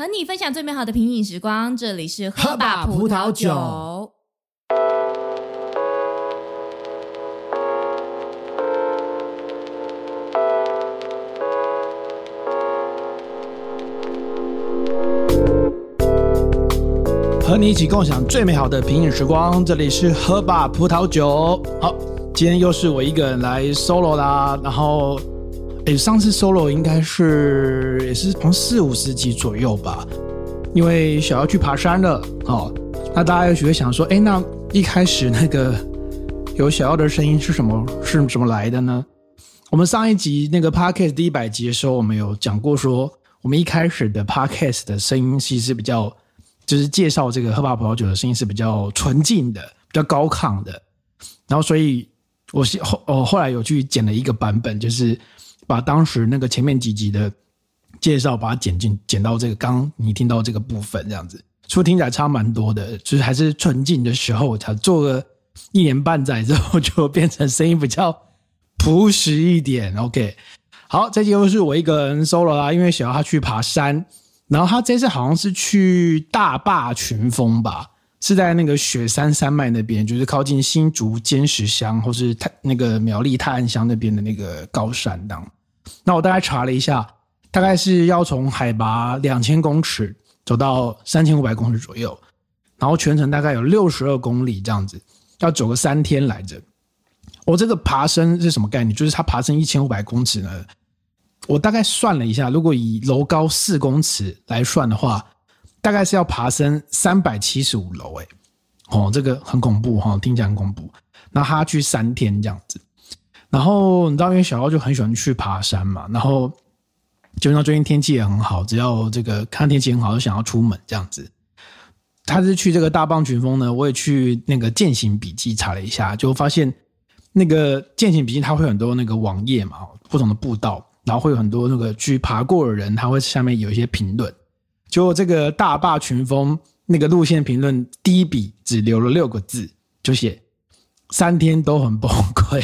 和你分享最美好的品饮时光。这里是喝吧葡萄酒。和你一起共享最美好的品饮时光。这里是喝吧葡萄酒。好，今天又是我一个人来 solo 啦。然后。诶，上次 solo 应该是也是从四五十集左右吧，因为小姚去爬山了。哦，那大家也许会想说，诶，那一开始那个有小姚的声音是什么？是怎么来的呢？我们上一集那个 podcast 第一百集的时候，我们有讲过说，我们一开始的 podcast 的声音其实比较，就是介绍这个喝吧葡萄酒的声音是比较纯净的，比较高亢的。然后，所以我后我后来有去剪了一个版本，就是。把当时那个前面几集的介绍，把它剪进剪到这个刚你听到这个部分，这样子，说听起来差蛮多的，就是还是纯净的时候，才做个一年半载之后，就变成声音比较朴实一点。OK，好，这集又是我一个人 solo 啦，因为小姚他去爬山，然后他这次好像是去大坝群峰吧。是在那个雪山山脉那边，就是靠近新竹尖石乡，或是太那个苗栗泰安乡那边的那个高山当。那我大概查了一下，大概是要从海拔两千公尺走到三千五百公尺左右，然后全程大概有六十二公里这样子，要走个三天来着。我这个爬升是什么概念？就是它爬升一千五百公尺呢，我大概算了一下，如果以楼高四公尺来算的话。大概是要爬升三百七十五楼，哎，哦，这个很恐怖哈、哦，听起来很恐怖。那他去三天这样子，然后你知道，因为小奥就很喜欢去爬山嘛，然后就那最近天气也很好，只要这个看天气很好，就想要出门这样子。他是去这个大棒群峰呢，我也去那个践行笔记查了一下，就发现那个践行笔记它会很多那个网页嘛，不同的步道，然后会有很多那个去爬过的人，他会下面有一些评论。就这个大坝群峰那个路线评论，第一笔只留了六个字，就写三天都很崩溃，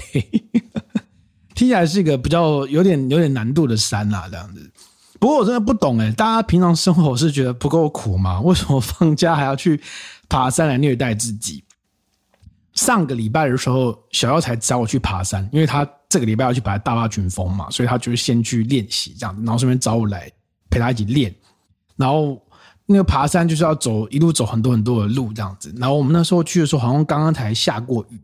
听起来是一个比较有点有点难度的山啊，这样子。不过我真的不懂诶，大家平常生活是觉得不够苦吗？为什么放假还要去爬山来虐待自己？上个礼拜的时候，小妖才找我去爬山，因为他这个礼拜要去爬大霸群峰嘛，所以他就是先去练习这样子，然后顺便找我来陪他一起练。然后那个爬山就是要走一路走很多很多的路这样子，然后我们那时候去的时候好像刚刚才下过雨，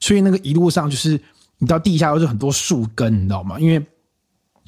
所以那个一路上就是你到地下都是很多树根，你知道吗？因为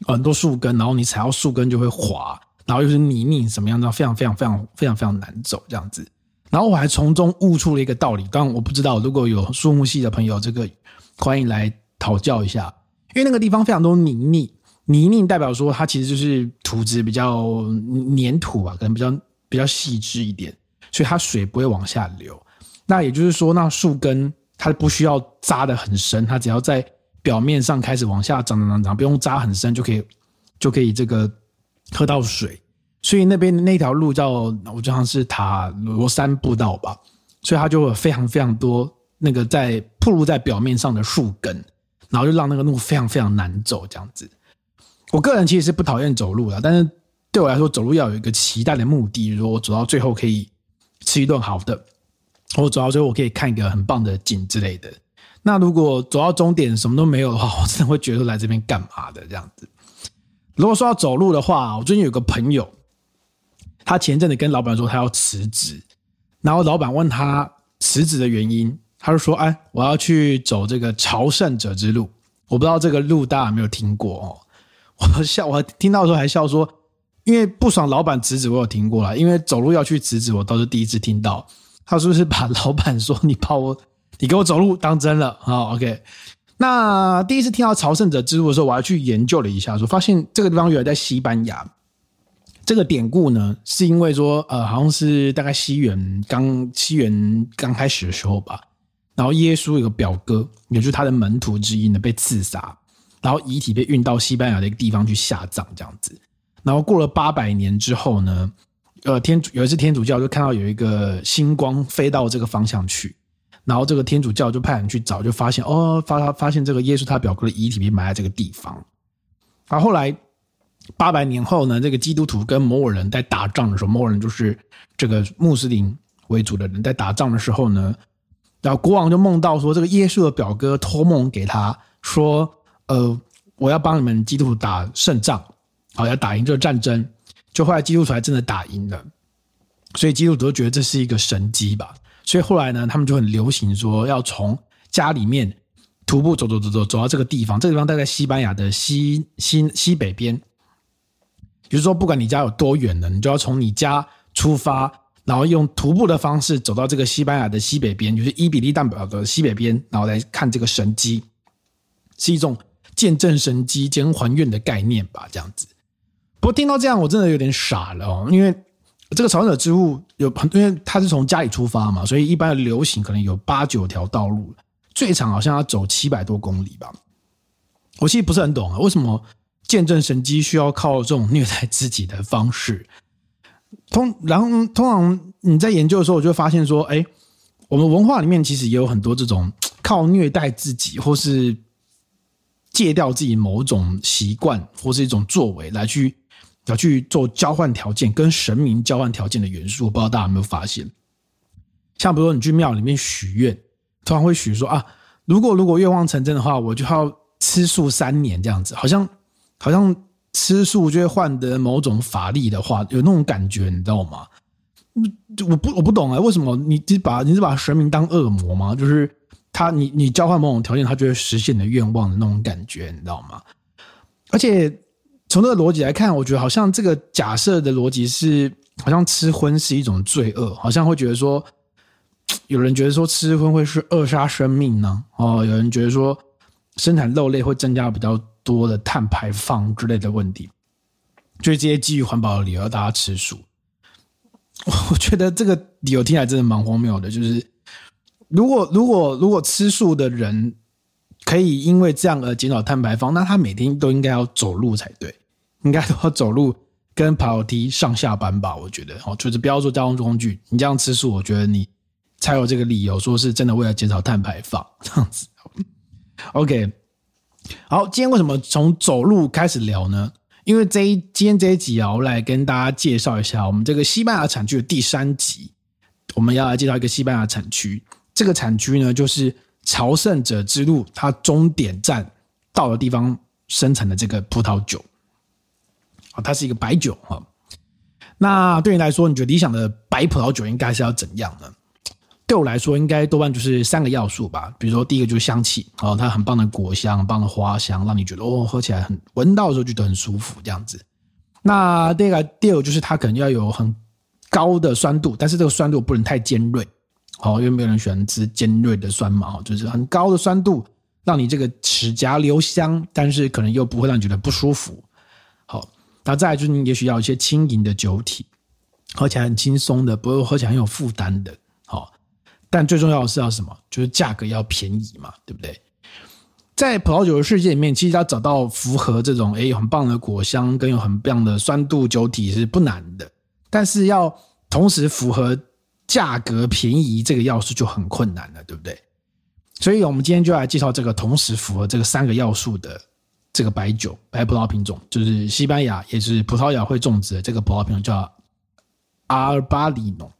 很多树根，然后你踩到树根就会滑，然后又是泥泞什么样的，非常非常非常非常非常难走这样子。然后我还从中悟出了一个道理，当然我不知道如果有树木系的朋友，这个欢迎来讨教一下，因为那个地方非常多泥泞。泥泞代表说它其实就是土质比较黏土吧，可能比较比较细致一点，所以它水不会往下流。那也就是说，那树根它不需要扎得很深，它只要在表面上开始往下长长长长，不用扎很深就可以就可以这个喝到水。所以那边那条路叫我就像是塔罗山步道吧，所以它就有非常非常多那个在铺露在表面上的树根，然后就让那个路非常非常难走这样子。我个人其实是不讨厌走路的，但是对我来说，走路要有一个期待的目的，如果我走到最后可以吃一顿好的，我走到最后我可以看一个很棒的景之类的。那如果走到终点什么都没有的话，我真的会觉得来这边干嘛的这样子。如果说要走路的话，我最近有个朋友，他前阵子跟老板说他要辞职，然后老板问他辞职的原因，他就说：“哎，我要去走这个朝圣者之路。”我不知道这个路大家有没有听过哦。我笑，我听到的时候还笑说，因为不爽老板辞职，我有听过了。因为走路要去辞职，我倒是第一次听到。他是不是把老板说你把我，你给我走路当真了？好，OK。那第一次听到朝圣者之路的时候，我还去研究了一下，说发现这个地方原来在西班牙。这个典故呢，是因为说，呃，好像是大概西元刚西元刚开始的时候吧，然后耶稣有个表哥，也就是他的门徒之一呢，被刺杀。然后遗体被运到西班牙的一个地方去下葬，这样子。然后过了八百年之后呢，呃，天主有一次天主教就看到有一个星光飞到这个方向去，然后这个天主教就派人去找，就发现哦，发发现这个耶稣他表哥的遗体被埋在这个地方。然后后来八百年后呢，这个基督徒跟摩尔人在打仗的时候，摩尔人就是这个穆斯林为主的人，在打仗的时候呢，然后国王就梦到说，这个耶稣的表哥托梦给他说，呃，我要帮你们基督徒打胜仗，好，要打赢这个战争。就后来基督徒还真的打赢了，所以基督徒都觉得这是一个神迹吧。所以后来呢，他们就很流行说，要从家里面徒步走走走走走到这个地方，这个地方大概西班牙的西西西北边。比如说，不管你家有多远呢，你就要从你家出发，然后用徒步的方式走到这个西班牙的西北边，就是伊比利半岛的西北边，然后来看这个神迹，是一种见证神迹兼还愿的概念吧，这样子。不过听到这样，我真的有点傻了哦，因为这个朝圣者之路有很，因为他是从家里出发嘛，所以一般的流行可能有八九条道路，最长好像要走七百多公里吧。我其实不是很懂啊，为什么？见证神迹需要靠这种虐待自己的方式，通然后通常你在研究的时候，我就发现说，哎，我们文化里面其实也有很多这种靠虐待自己，或是戒掉自己某种习惯或是一种作为来去要去做交换条件，跟神明交换条件的元素。我不知道大家有没有发现？像比如说你去庙里面许愿，通常会许说啊，如果如果愿望成真的话，我就要吃素三年这样子，好像。好像吃素就会换得某种法力的话，有那种感觉，你知道吗？我不我不懂啊，为什么你是把你是把神明当恶魔吗？就是他，你你交换某种条件，他就会实现你的愿望的那种感觉，你知道吗？而且从这个逻辑来看，我觉得好像这个假设的逻辑是，好像吃荤是一种罪恶，好像会觉得说，有人觉得说吃荤会是扼杀生命呢？哦，有人觉得说生产肉类会增加比较。多的碳排放之类的问题，就是这些基于环保的理由，大家吃素。我觉得这个理由听起来真的蛮荒谬的。就是如果如果如果吃素的人可以因为这样而减少碳排放，那他每天都应该要走路才对，应该都要走路跟爬楼梯上下班吧？我觉得哦，就是不要做交通工具。你这样吃素，我觉得你才有这个理由说是真的为了减少碳排放 这样子。OK。好，今天为什么从走路开始聊呢？因为这一今天这一集啊，我来跟大家介绍一下我们这个西班牙产区的第三集。我们要来介绍一个西班牙产区，这个产区呢，就是朝圣者之路它终点站到的地方生产的这个葡萄酒。啊，它是一个白酒哈。那对你来说，你觉得理想的白葡萄酒应该是要怎样呢？对我来说，应该多半就是三个要素吧。比如说，第一个就是香气，哦，它很棒的果香，很棒的花香，让你觉得哦，喝起来很，闻到的时候觉得很舒服这样子。那第二个，第二个就是它可能要有很高的酸度，但是这个酸度不能太尖锐，哦，因为没有人喜欢吃尖锐的酸嘛，就是很高的酸度，让你这个齿颊留香，但是可能又不会让你觉得不舒服。那再来就是你也许要一些轻盈的酒体，喝起来很轻松的，不会喝起来很有负担的。好但最重要的是要什么？就是价格要便宜嘛，对不对？在葡萄酒的世界里面，其实要找到符合这种诶很棒的果香跟有很棒的酸度酒体是不难的，但是要同时符合价格便宜这个要素就很困难了，对不对？所以我们今天就来介绍这个同时符合这个三个要素的这个白酒白葡萄品种，就是西班牙也是葡萄牙会种植的这个葡萄品种叫阿尔巴里诺。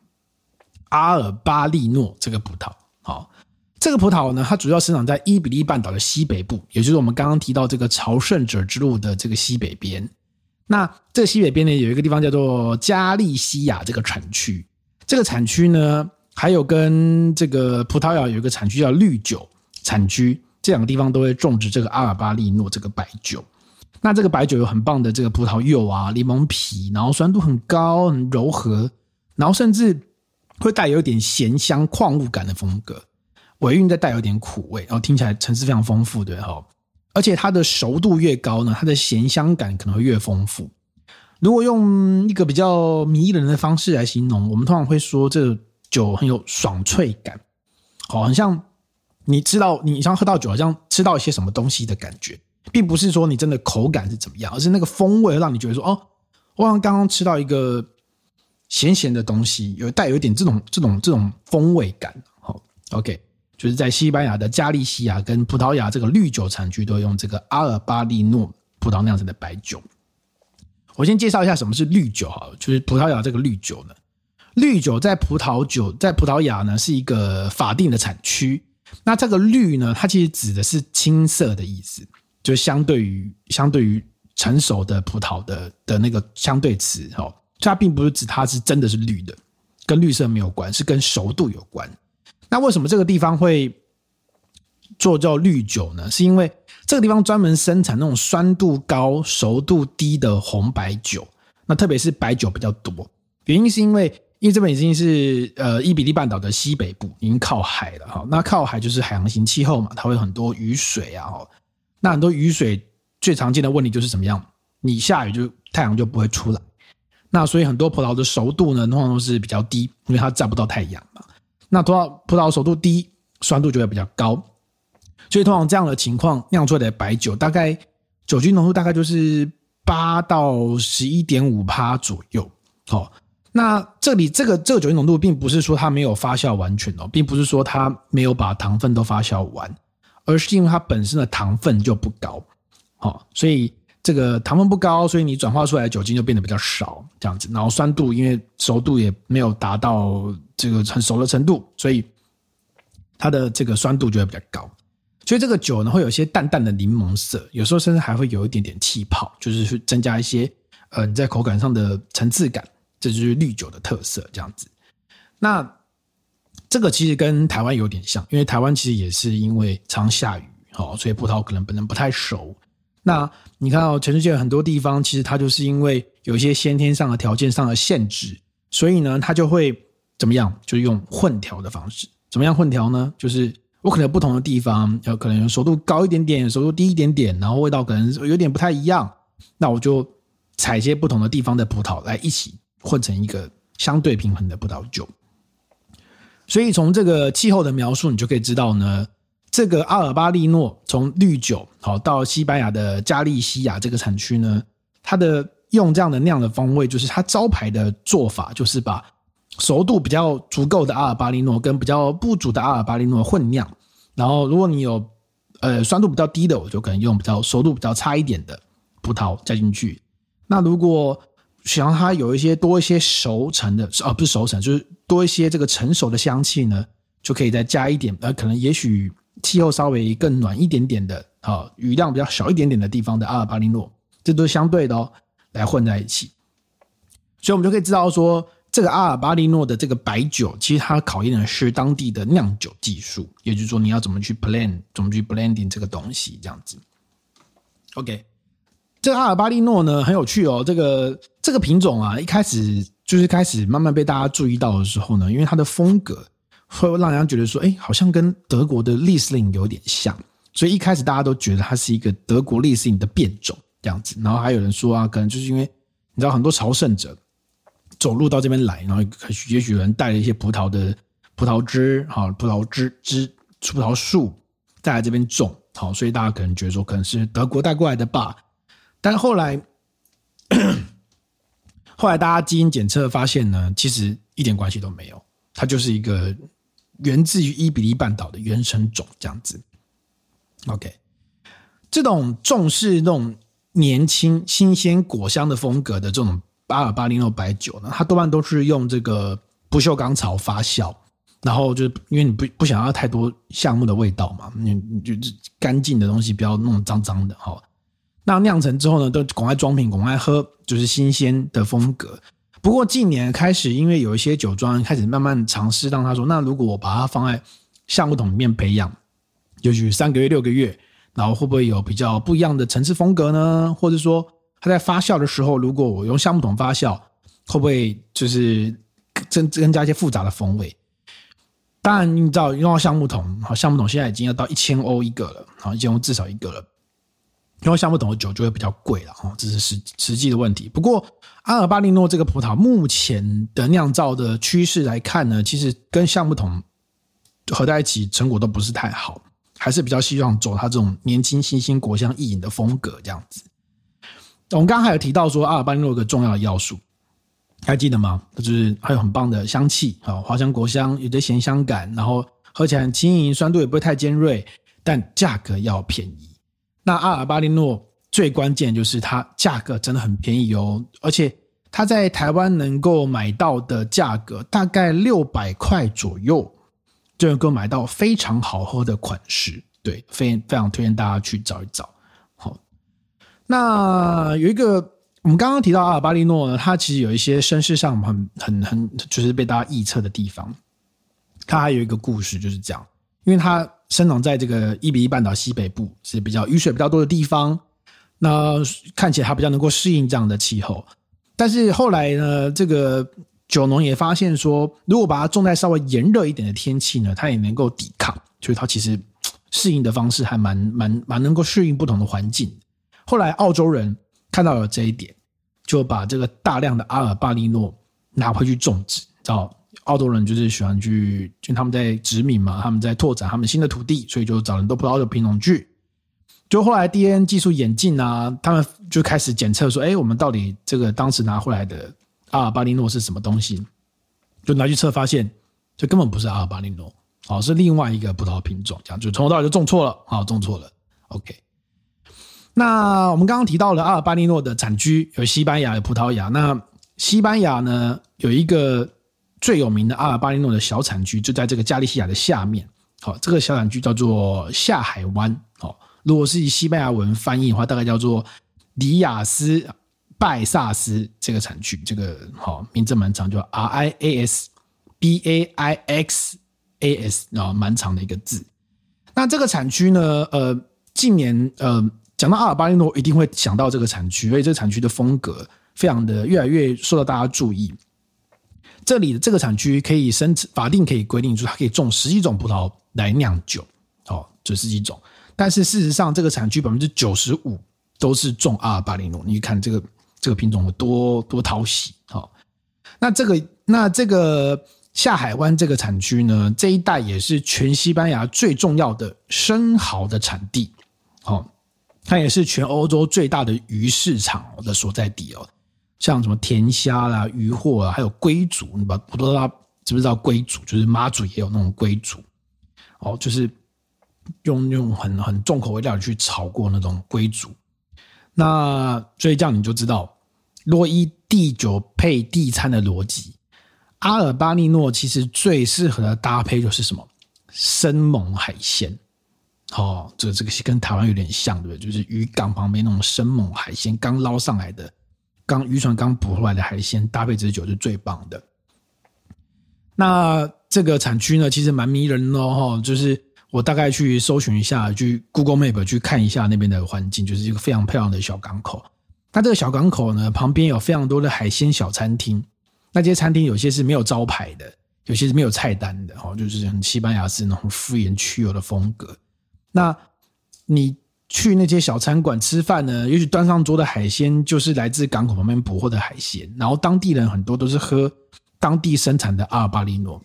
阿尔巴利诺这个葡萄，好，这个葡萄呢，它主要生长在伊比利半岛的西北部，也就是我们刚刚提到这个朝圣者之路的这个西北边。那这个西北边呢，有一个地方叫做加利西亚这个产区。这个产区呢，还有跟这个葡萄牙有一个产区叫绿酒产区，这两个地方都会种植这个阿尔巴利诺这个白酒。那这个白酒有很棒的这个葡萄柚啊、柠檬皮，然后酸度很高、很柔和，然后甚至。会带有一点咸香矿物感的风格，尾韵再带有一点苦味，然后听起来层次非常丰富，对哈。而且它的熟度越高呢，它的咸香感可能会越丰富。如果用一个比较迷人的方式来形容，我们通常会说这酒很有爽脆感，好，很像你知道你像喝到酒，好像吃到一些什么东西的感觉，并不是说你真的口感是怎么样，而是那个风味让你觉得说，哦，我好像刚刚吃到一个。咸咸的东西有带有一点这种这种这种风味感，好，OK，就是在西班牙的加利西亚跟葡萄牙这个绿酒产区都用这个阿尔巴利诺葡萄酿成的白酒。我先介绍一下什么是绿酒哈，就是葡萄牙这个绿酒呢。绿酒在葡萄酒在葡萄牙呢是一个法定的产区。那这个绿呢，它其实指的是青色的意思，就相对于相对于成熟的葡萄的的那个相对词哈，所以它并不是指它是真的是绿的，跟绿色没有关，是跟熟度有关。那为什么这个地方会做叫绿酒呢？是因为这个地方专门生产那种酸度高、熟度低的红白酒，那特别是白酒比较多。原因是因为，因为这边已经是呃伊比利半岛的西北部，已经靠海了哈。那靠海就是海洋型气候嘛，它会很多雨水啊。那很多雨水最常见的问题就是怎么样？你下雨就太阳就不会出来。那所以很多葡萄的熟度呢，通常都是比较低，因为它沾不到太阳嘛。那葡萄葡萄熟度低，酸度就会比较高。所以通常这样的情况酿出来的白酒，大概酒精浓度大概就是八到十一点五趴左右。好，那这里这个这个酒精浓度，并不是说它没有发酵完全哦，并不是说它没有把糖分都发酵完，而是因为它本身的糖分就不高。好，所以这个糖分不高，所以你转化出来的酒精就变得比较少，这样子。然后酸度因为熟度也没有达到这个很熟的程度，所以它的这个酸度就会比较高。所以这个酒呢，会有一些淡淡的柠檬色，有时候甚至还会有一点点气泡，就是去增加一些呃你在口感上的层次感，这就是绿酒的特色，这样子。那这个其实跟台湾有点像，因为台湾其实也是因为常下雨，哦，所以葡萄可能本身不太熟。那你看到全世界很多地方，其实它就是因为有一些先天上的条件上的限制，所以呢，它就会怎么样？就用混调的方式。怎么样混调呢？就是。我可能有不同的地方，有可能熟度高一点点，熟度低一点点，然后味道可能有点不太一样。那我就采一些不同的地方的葡萄来一起混成一个相对平衡的葡萄酒。所以从这个气候的描述，你就可以知道呢，这个阿尔巴利诺从绿酒好到西班牙的加利西亚这个产区呢，它的用这样的酿的风味，就是它招牌的做法，就是把。熟度比较足够的阿尔巴利诺跟比较不足的阿尔巴利诺混酿，然后如果你有呃酸度比较低的，我就可能用比较熟度比较差一点的葡萄加进去。那如果想让它有一些多一些熟成的，啊不是熟成，就是多一些这个成熟的香气呢，就可以再加一点，呃可能也许气候稍微更暖一点点的，啊雨量比较小一点点的地方的阿尔巴利诺，这都是相对的哦，来混在一起。所以我们就可以知道说。这个阿尔巴利诺的这个白酒，其实它考验的是当地的酿酒技术，也就是说你要怎么去 blend，怎么去 blending 这个东西，这样子。OK，这个阿尔巴利诺呢很有趣哦，这个这个品种啊，一开始就是开始慢慢被大家注意到的时候呢，因为它的风格会让人家觉得说，哎，好像跟德国的利斯林有点像，所以一开始大家都觉得它是一个德国利斯林的变种这样子。然后还有人说啊，可能就是因为你知道很多朝圣者。走路到这边来，然后也许有人带了一些葡萄的葡萄枝，好，葡萄枝枝葡萄树带来这边种，好，所以大家可能觉得说可能是德国带过来的吧。但后来，后来大家基因检测发现呢，其实一点关系都没有，它就是一个源自于伊比利半岛的原生种这样子。OK，这种重视那种年轻新鲜果香的风格的这种。阿尔巴利诺白酒呢，它多半都是用这个不锈钢槽发酵，然后就是因为你不不想要太多橡木的味道嘛，你你就干净的东西不要弄脏脏的哈。那酿成之后呢，都赶快装瓶，赶快喝，就是新鲜的风格。不过近年开始，因为有一些酒庄开始慢慢尝试，让他说，那如果我把它放在橡木桶里面培养，也许三个月、六个月，然后会不会有比较不一样的层次风格呢？或者说？它在发酵的时候，如果我用橡木桶发酵，会不会就是增增加一些复杂的风味？当然，你知道用到橡木桶，好，橡木桶现在已经要到一千欧一个了，好，一千欧至少一个了。因为橡木桶的酒就会比较贵了，哈，这是实实际的问题。不过，阿尔巴利诺这个葡萄目前的酿造的趋势来看呢，其实跟橡木桶合在一起成果都不是太好，还是比较希望走它这种年轻、新鲜、果香意饮的风格这样子。我们刚刚还有提到说，阿尔巴利诺有个重要的要素，还记得吗？就是还有很棒的香气，啊，花香果香，有些咸香感，然后喝起来很轻盈，酸度也不会太尖锐，但价格要便宜。那阿尔巴利诺最关键就是它价格真的很便宜哦，而且它在台湾能够买到的价格大概六百块左右，就能够买到非常好喝的款式。对，非非常推荐大家去找一找。好，那有一个我们刚刚提到阿尔巴利诺呢，它其实有一些身世上很很很就是被大家臆测的地方。它还有一个故事就是这样，因为它生长在这个伊比利半岛西北部，是比较雨水比较多的地方。那看起来它比较能够适应这样的气候，但是后来呢，这个酒农也发现说，如果把它种在稍微炎热一点的天气呢，它也能够抵抗，所以它其实适应的方式还蛮蛮蛮能够适应不同的环境。后来澳洲人看到了这一点，就把这个大量的阿尔巴利诺拿回去种植。知道澳洲人就是喜欢去，就他们在殖民嘛，他们在拓展他们新的土地，所以就找很多葡萄酒品种去。就后来 DNA 技术演进啊，他们就开始检测说，哎，我们到底这个当时拿回来的阿尔巴尼诺是什么东西？就拿去测，发现这根本不是阿尔巴尼诺，哦，是另外一个葡萄品种，这样就从头到尾就种错了，啊，种错了。OK，那我们刚刚提到了阿尔巴尼诺的产区有西班牙、有葡萄牙，那西班牙呢有一个最有名的阿尔巴利诺的小产区，就在这个加利西亚的下面，好，这个小产区叫做下海湾，好。如果是以西班牙文翻译的话，大概叫做里亚斯拜萨斯这个产区，这个好名字蛮长，叫 R I A S B A I X A S，然后蛮长的一个字。那这个产区呢，呃，近年呃讲到阿尔巴利诺，一定会想到这个产区，所以这个产区的风格非常的越来越受到大家注意。这里的这个产区可以生法定可以规定出，它可以种十几种葡萄来酿酒，哦，这十几种。但是事实上，这个产区百分之九十五都是种阿尔巴利诺。你看这个这个品种有多多讨喜，好。那这个那这个下海湾这个产区呢，这一带也是全西班牙最重要的生蚝的产地，好，它也是全欧洲最大的鱼市场的所在地哦。像什么甜虾啦、鱼货啊，还有龟煮，你把不知道知不知道龟煮？就是妈祖也有那种龟煮，哦，就是。用用很很重口味料理去炒过那种龟煮，那所以这样你就知道，洛伊地酒配地餐的逻辑，阿尔巴尼诺其实最适合的搭配就是什么？生猛海鲜。哦，这这个是跟台湾有点像，对不对？就是渔港旁边那种生猛海鲜，刚捞上来的，刚渔船刚捕回来的海鲜，搭配这酒是最棒的。那这个产区呢，其实蛮迷人的哦，就是。我大概去搜寻一下，去 Google Map 去看一下那边的环境，就是一个非常漂亮的小港口。那这个小港口呢，旁边有非常多的海鲜小餐厅。那这些餐厅有些是没有招牌的，有些是没有菜单的，哦，就是很西班牙式那种敷衍去油的风格。那你去那些小餐馆吃饭呢，也许端上桌的海鲜就是来自港口旁边捕获的海鲜，然后当地人很多都是喝当地生产的阿尔巴利诺。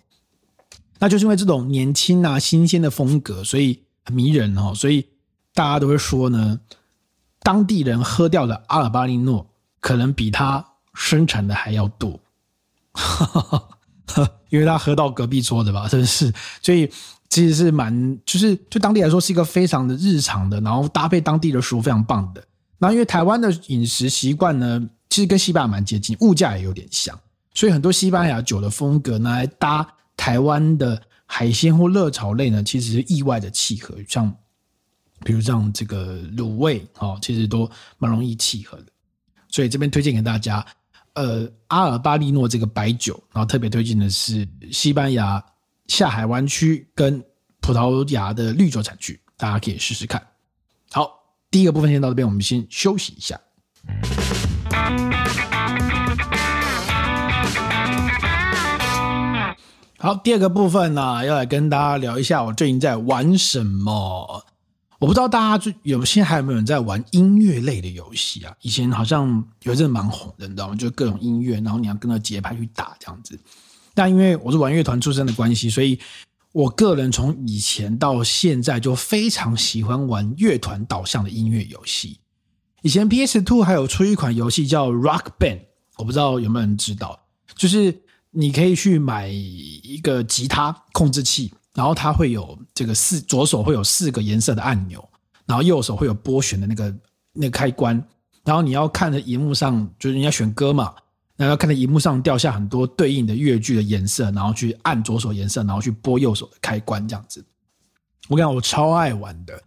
那就是因为这种年轻啊、新鲜的风格，所以很迷人哦。所以大家都会说呢，当地人喝掉的阿尔巴利诺可能比他生产的还要多，因为他喝到隔壁桌的吧，真是。所以其实是蛮，就是就当地来说是一个非常的日常的，然后搭配当地的食物非常棒的。那因为台湾的饮食习惯呢，其实跟西班牙蛮接近，物价也有点像，所以很多西班牙酒的风格拿来搭。台湾的海鲜或热炒类呢，其实是意外的契合，像比如像这个卤味哦，其实都蛮容易契合的。所以这边推荐给大家，呃，阿尔巴利诺这个白酒，然后特别推荐的是西班牙下海湾区跟葡萄牙的绿洲产区，大家可以试试看。好，第一个部分先到这边，我们先休息一下。好，第二个部分呢，要来跟大家聊一下我最近在玩什么。我不知道大家最有现在还有没有人在玩音乐类的游戏啊？以前好像有一阵蛮红的，你知道吗？就各种音乐，然后你要跟着节拍去打这样子。但因为我是玩乐团出身的关系，所以我个人从以前到现在就非常喜欢玩乐团导向的音乐游戏。以前 PS Two 还有出一款游戏叫 Rock Band，我不知道有没有人知道，就是。你可以去买一个吉他控制器，然后它会有这个四左手会有四个颜色的按钮，然后右手会有拨弦的那个那个开关，然后你要看着荧幕上，就是你要选歌嘛，然后看到荧幕上掉下很多对应的乐句的颜色，然后去按左手颜色，然后去拨右手的开关，这样子。我跟你讲，我超爱玩的，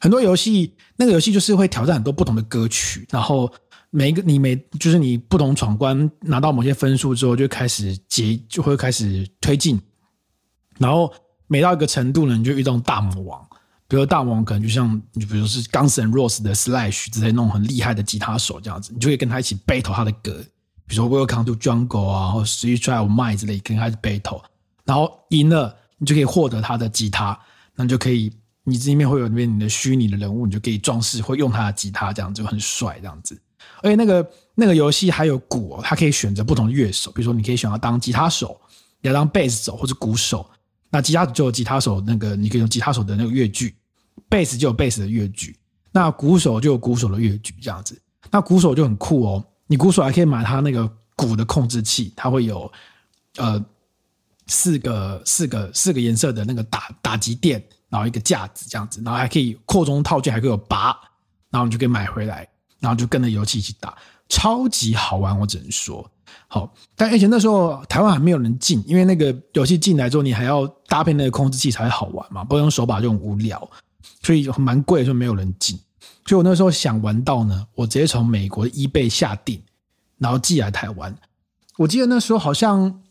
很多游戏，那个游戏就是会挑战很多不同的歌曲，然后每一个你每就是你不同闯关拿到某些分数之后，就开始结就会开始推进，然后每到一个程度呢，你就遇到大魔王，比如大魔王可能就像你比如是 Guns N' Roses 的 Slash 之类那种很厉害的吉他手这样子，你就可以跟他一起 battle 他的歌，比如说 Welcome to Jungle 啊，或 Sweet Drive Mine 之类，跟他一起 battle，然后赢了，你就可以获得他的吉他。那你就可以，你这里面会有那边你的虚拟的人物，你就可以装饰，会用他的吉他，这样就很帅，这样子。而且那个那个游戏还有鼓哦，它可以选择不同的乐手，比如说你可以选要当吉他手，你要当贝斯手或者鼓手。那吉他就有吉他手那个，你可以用吉他手的那个乐句，贝斯就有贝斯的乐句，那鼓手就有鼓手的乐句，这样子。那鼓手就很酷哦，你鼓手还可以买它那个鼓的控制器，它会有呃。四个四个四个颜色的那个打打击垫，然后一个架子这样子，然后还可以扩充套件，还可以有拔，然后你就可以买回来，然后就跟着游戏一起打，超级好玩，我只能说好。但而且那时候台湾还没有人进，因为那个游戏进来之后，你还要搭配那个控制器才好玩嘛，不然用手把就很无聊，所以蛮贵的，所以没有人进。所以我那时候想玩到呢，我直接从美国的 eBay 下定，然后寄来台湾。我记得那时候好像。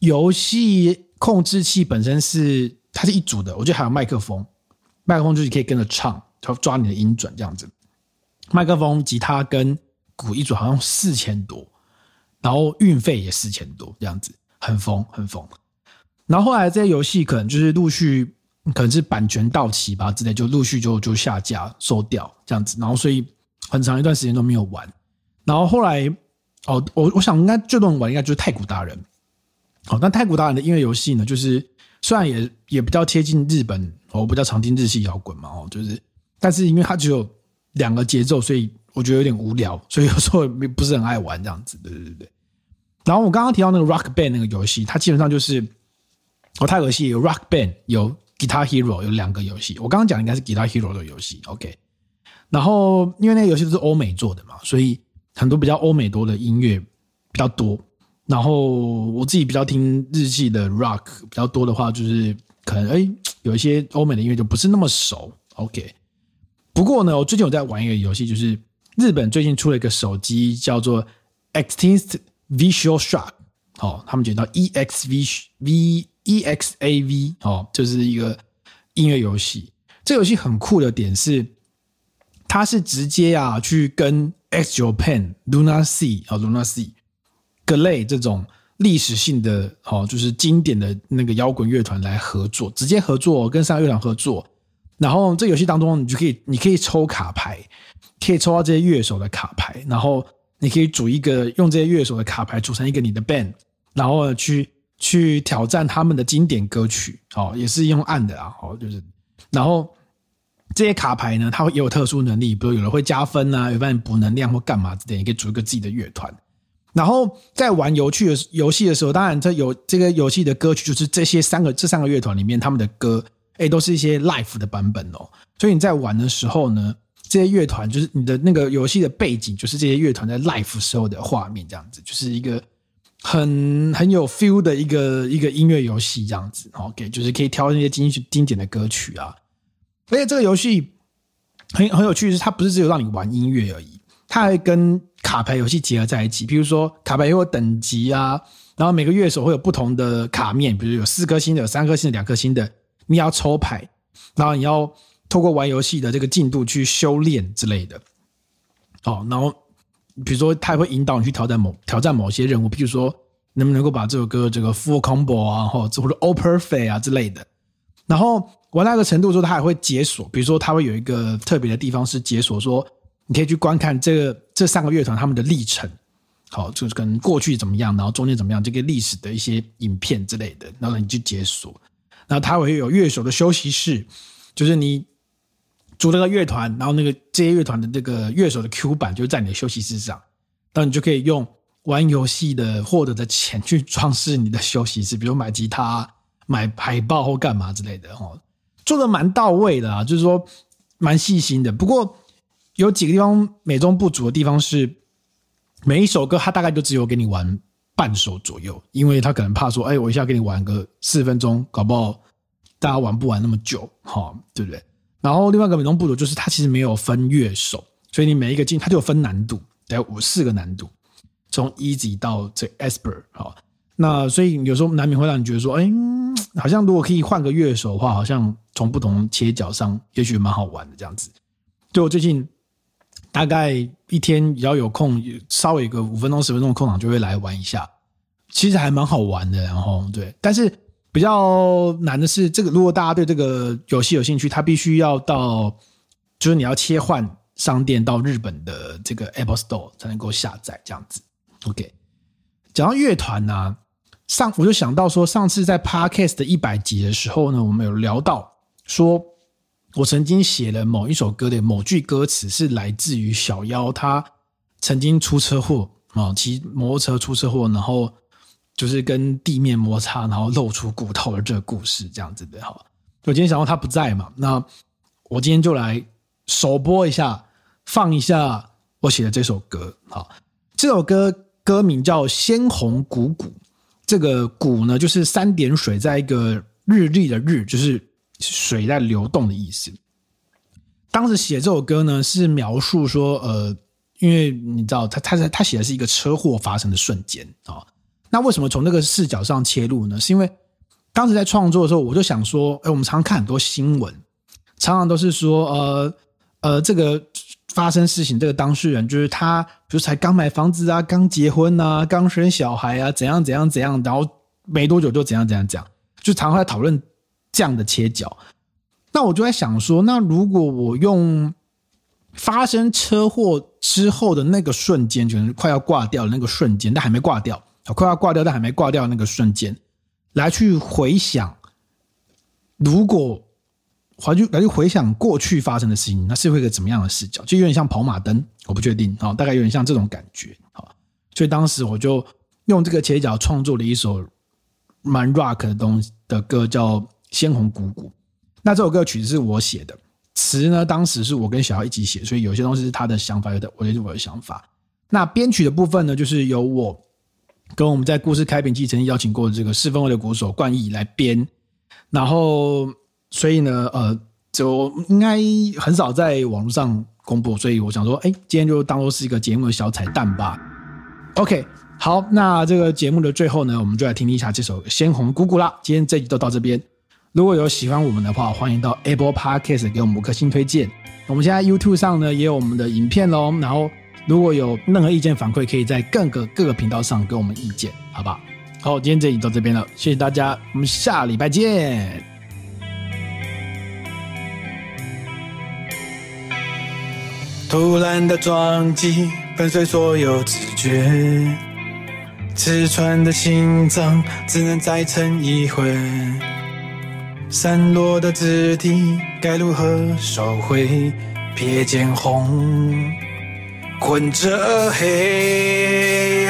游戏控制器本身是它是一组的，我觉得还有麦克风，麦克风就是可以跟着唱，就抓你的音准这样子。麦克风、吉他跟鼓一组好像四千多，然后运费也四千多这样子，很疯很疯。然后后来这些游戏可能就是陆续可能是版权到期吧之类，就陆续就就下架收掉这样子，然后所以很长一段时间都没有玩。然后后来哦，我我想应该最多人玩应该就是太鼓达人。好，那太鼓达人的音乐游戏呢，就是虽然也也比较贴近日本，我比较常听日系摇滚嘛，哦，就是，但是因为它只有两个节奏，所以我觉得有点无聊，所以有时候不是很爱玩这样子，对对对对。然后我刚刚提到那个 Rock Band 那个游戏，它基本上就是，哦，它游戏有 Rock Band，有 Guitar Hero，有两个游戏。我刚刚讲应该是 Guitar Hero 的游戏，OK。然后因为那个游戏都是欧美做的嘛，所以很多比较欧美多的音乐比较多。然后我自己比较听日系的 rock 比较多的话，就是可能哎，有一些欧美的音乐就不是那么熟。OK，不过呢，我最近有在玩一个游戏，就是日本最近出了一个手机叫做 Xtinct Visual Shock，哦，他们就叫 EXV V EXAV，哦，就是一个音乐游戏。这游戏很酷的点是，它是直接啊去跟 X Japan Luna Sea 啊 Luna Sea。各类这种历史性的哦，就是经典的那个摇滚乐团来合作，直接合作跟三个乐团合作，然后这游戏当中你就可以，你可以抽卡牌，可以抽到这些乐手的卡牌，然后你可以组一个用这些乐手的卡牌组成一个你的 band，然后去去挑战他们的经典歌曲，哦，也是用按的啊，哦，就是，然后这些卡牌呢，它会也有特殊能力，比如有人会加分啊，有帮你补能量或干嘛之类，你可以组一个自己的乐团。然后在玩游戏的游戏的时候，当然这有这个游戏的歌曲就是这些三个这三个乐团里面他们的歌，诶，都是一些 live 的版本哦。所以你在玩的时候呢，这些乐团就是你的那个游戏的背景，就是这些乐团在 live 时候的画面，这样子，就是一个很很有 feel 的一个一个音乐游戏这样子。OK，就是可以挑那些经经典的歌曲啊。而且这个游戏很很有趣，是它不是只有让你玩音乐而已，它还跟卡牌游戏结合在一起，比如说卡牌有等级啊，然后每个乐手会有不同的卡面，比如有四颗星的、有三颗星的、两颗星的，你要抽牌，然后你要透过玩游戏的这个进度去修炼之类的。哦，然后比如说他也会引导你去挑战某挑战某些任务，比如说能不能够把这首歌这个 full combo 啊，或者或者 all perfect 啊之类的。然后玩到一个程度之后，他还会解锁，比如说他会有一个特别的地方是解锁说。你可以去观看这个这三个乐团他们的历程，好，就是跟过去怎么样，然后中间怎么样，这个历史的一些影片之类的，然后你去解锁。然后它会有乐手的休息室，就是你组了个乐团，然后那个这些乐团的这个乐手的 Q 版就在你的休息室上，然后你就可以用玩游戏的获得的钱去装饰你的休息室，比如买吉他、买海报或干嘛之类的，哦，做的蛮到位的啊，就是说蛮细心的。不过。有几个地方美中不足的地方是，每一首歌它大概就只有给你玩半首左右，因为他可能怕说，哎，我一下给你玩个四分钟，搞不好大家玩不完那么久，哈，对不对？然后另外一个美中不足就是它其实没有分乐手，所以你每一个进它就有分难度，得有五四个难度，从 easy 到这 expert，好。那所以有时候难免会让你觉得说，哎，好像如果可以换个乐手的话，好像从不同切角上，也许蛮好玩的这样子。就我最近大概一天只要有空，稍微一个五分钟十分钟的空档，就会来玩一下，其实还蛮好玩的。然后对，但是比较难的是，这个如果大家对这个游戏有兴趣，它必须要到，就是你要切换商店到日本的这个 Apple Store 才能够下载这样子。OK，讲到乐团呢、上我就想到说，上次在 Podcast 的一百集的时候呢，我们有聊到说，我曾经写了某一首歌的某句歌词是来自于小妖，他曾经出车祸啊，骑摩托车出车祸，然后就是跟地面摩擦，然后露出骨头的这个故事，这样子的哈。我今天想到他不在嘛，那我今天就来首播一下，放一下我写的这首歌。好，这首歌歌名叫《鲜红汩汩》。这个汩呢，就是三点水，在一个日历的日，就是水在流动的意思。当时写这首歌呢，是描述说，呃，因为你知道，他他他写的是一个车祸发生的瞬间啊、那为什么从那个视角上切入呢？是因为当时在创作的时候，我就想说，哎，我们常看很多新闻，常常都是说，呃呃，这个。发生事情，这个当事人就是他，比如才刚买房子啊，刚结婚啊，刚生小孩啊，怎样怎样怎样，然后没多久就怎样怎样讲，就常常在讨论这样的切角。那我就在想说，那如果我用发生车祸之后的那个瞬间，就是快要挂掉的那个瞬间，但还没挂掉，快要挂掉但还没挂掉那个瞬间，来去回想，如果。回去来去回想过去发生的事情，那是会一个怎么样的视角？就有点像跑马灯，我不确定啊，大概有点像这种感觉啊。所以当时我就用这个切角创作了一首蛮 rock 的东西的歌，叫《鲜红汩汩》。那这首歌曲是我写的，词呢当时是我跟小姚一起写，所以有些东西是他的想法，有的我也是我的想法。那编曲的部分呢，就是由我跟我们在故事开瓶期曾经邀请过的这个四分卫的鼓手冠毅来编，然后。所以呢，呃，就应该很少在网络上公布，所以我想说，哎，今天就当做是一个节目的小彩蛋吧。OK，好，那这个节目的最后呢，我们就来听一下这首《鲜红姑姑》啦。今天这集就到这边，如果有喜欢我们的话，欢迎到 Apple Podcast 给我们五颗星推荐。我们现在 YouTube 上呢也有我们的影片喽，然后如果有任何意见反馈，可以在各个各个频道上给我们意见，好不好？好，今天这集到这边了，谢谢大家，我们下礼拜见。突然的撞击，粉碎所有知觉，刺穿的心脏只能再撑一会。散落的肢体该如何收回？瞥见红，困着黑。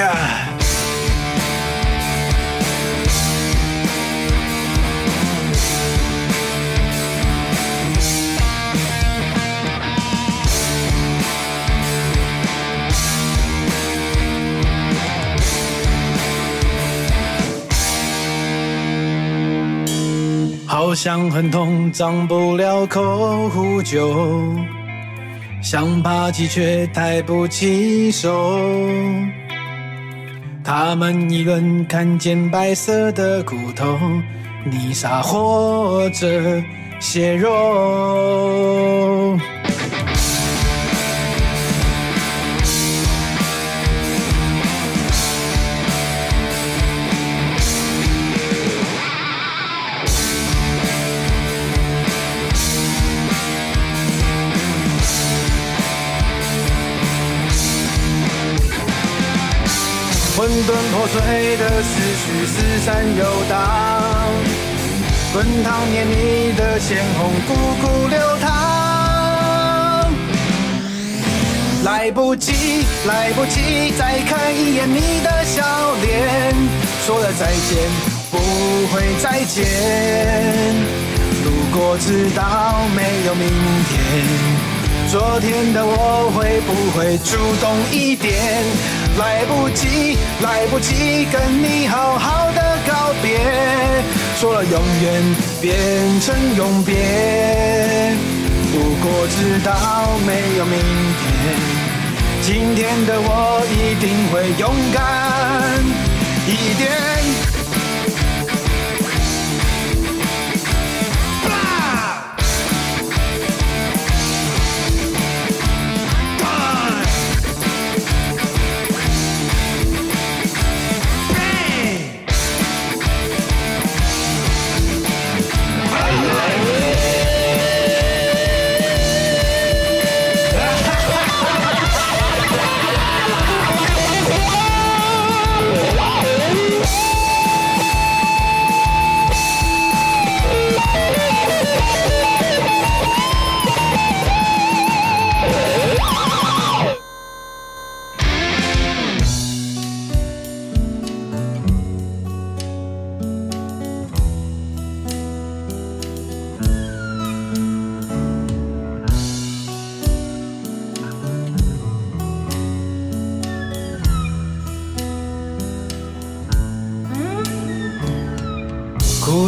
好像很痛，张不了口呼救，想爬起却抬不起手。他们议论看见白色的骨头，泥沙或者血肉。混沌破碎的思绪四散游荡，滚烫黏腻的鲜红汩汩流淌。来不及，来不及，再看一眼你的笑脸，说了再见，不会再见。如果知道没有明天。昨天的我会不会主动一点？来不及，来不及跟你好好的告别，说了永远变成永别。不过知道没有明天，今天的我一定会勇敢一点。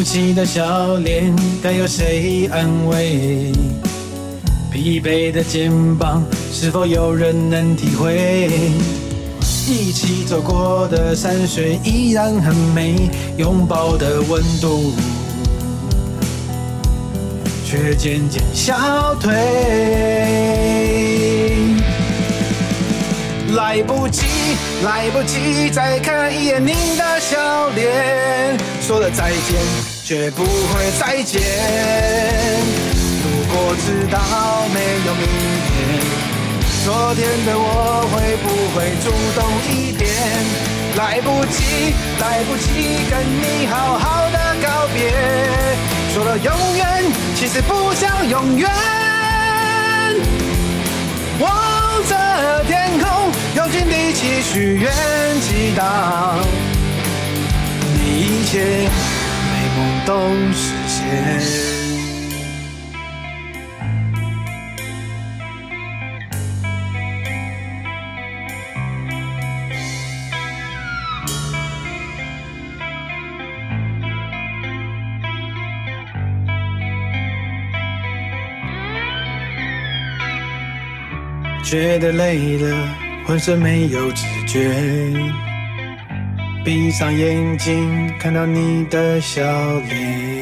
哭泣的笑脸，该由谁安慰？疲惫的肩膀，是否有人能体会？一起走过的山水依然很美，拥抱的温度却渐渐消退。来不及，来不及再看一眼您的笑脸。说了再见，绝不会再见。如果知道没有明天，昨天的我会不会主动一点？来不及，来不及跟你好好的告别。说了永远，其实不想永远。望着天空，用尽力气许愿，祈祷你。一切都实现。觉得累了，浑身没有知觉。闭上眼睛，看到你的笑脸。